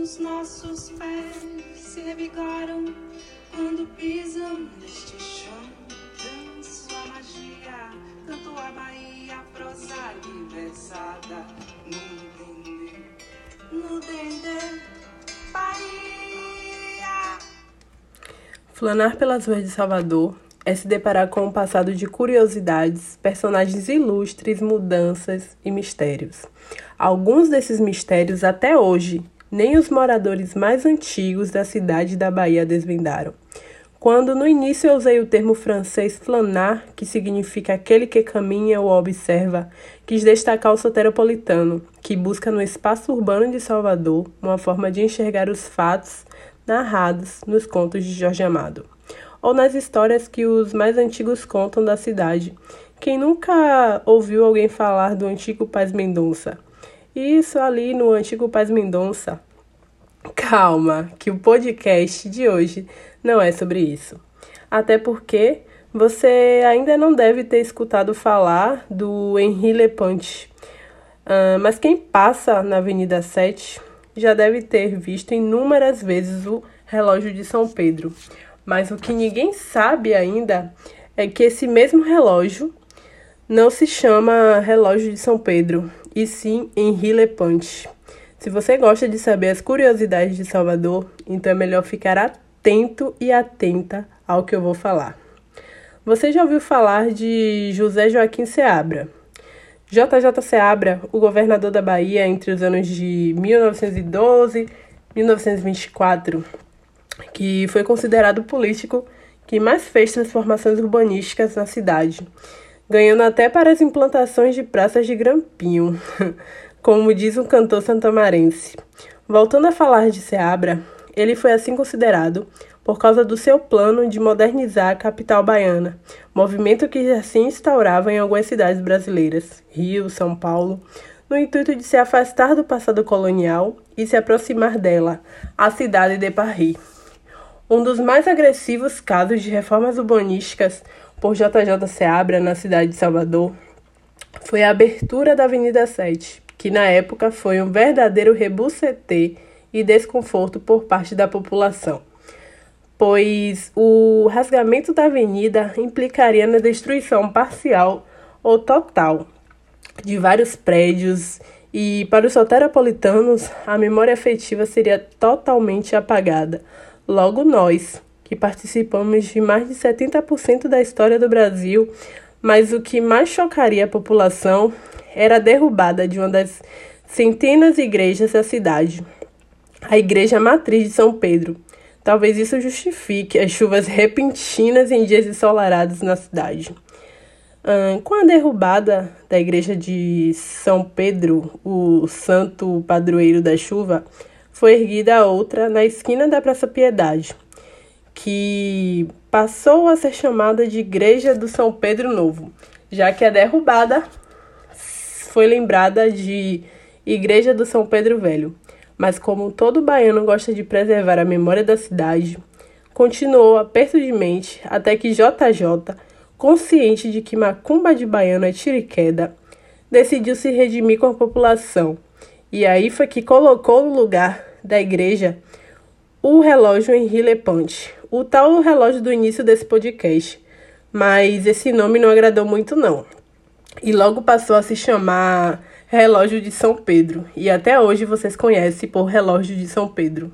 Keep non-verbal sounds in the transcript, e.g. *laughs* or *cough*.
Os nossos pés se revigoram quando pisam neste chão. Danço a magia, canto a Bahia, prosada e no dendê, no dendê, Bahia. Flanar pelas ruas de Salvador é se deparar com um passado de curiosidades, personagens ilustres, mudanças e mistérios. Alguns desses mistérios até hoje nem os moradores mais antigos da cidade da Bahia desvendaram. Quando no início eu usei o termo francês flanar, que significa aquele que caminha ou observa, quis destacar o soteropolitano, que busca no espaço urbano de Salvador uma forma de enxergar os fatos narrados nos contos de Jorge Amado, ou nas histórias que os mais antigos contam da cidade. Quem nunca ouviu alguém falar do antigo Paz Mendonça? Isso ali no antigo Paz Mendonça. Calma, que o podcast de hoje não é sobre isso. Até porque você ainda não deve ter escutado falar do Henri Lepante. Uh, mas quem passa na Avenida 7 já deve ter visto inúmeras vezes o relógio de São Pedro. Mas o que ninguém sabe ainda é que esse mesmo relógio não se chama relógio de São Pedro, e sim Henri Lepante. Se você gosta de saber as curiosidades de Salvador, então é melhor ficar atento e atenta ao que eu vou falar. Você já ouviu falar de José Joaquim Seabra? JJ Seabra, o governador da Bahia entre os anos de 1912 e 1924, que foi considerado o político que mais fez transformações urbanísticas na cidade, ganhando até para as implantações de praças de grampinho. *laughs* como diz um cantor santamarense. Voltando a falar de Seabra, ele foi assim considerado por causa do seu plano de modernizar a capital baiana, movimento que já se instaurava em algumas cidades brasileiras, Rio, São Paulo, no intuito de se afastar do passado colonial e se aproximar dela, a cidade de Paris. Um dos mais agressivos casos de reformas urbanísticas por JJ Seabra na cidade de Salvador foi a abertura da Avenida 7, que na época foi um verdadeiro rebuceté e desconforto por parte da população, pois o rasgamento da avenida implicaria na destruição parcial ou total de vários prédios e para os soteropolitanos a memória afetiva seria totalmente apagada. Logo nós, que participamos de mais de 70% da história do Brasil, mas o que mais chocaria a população era a derrubada de uma das centenas de igrejas da cidade, a Igreja Matriz de São Pedro. Talvez isso justifique as chuvas repentinas em dias ensolarados na cidade. com a derrubada da igreja de São Pedro, o santo padroeiro da chuva, foi erguida outra na esquina da Praça Piedade, que passou a ser chamada de Igreja do São Pedro Novo, já que a derrubada foi lembrada de Igreja do São Pedro Velho, mas como todo baiano gosta de preservar a memória da cidade, continuou aperto de mente até que JJ, consciente de que macumba de baiano é tiro e queda, decidiu se redimir com a população. E aí foi que colocou no lugar da igreja o relógio Henri Lepante, o tal relógio do início desse podcast. Mas esse nome não agradou muito não e logo passou a se chamar Relógio de São Pedro, e até hoje vocês conhecem por Relógio de São Pedro.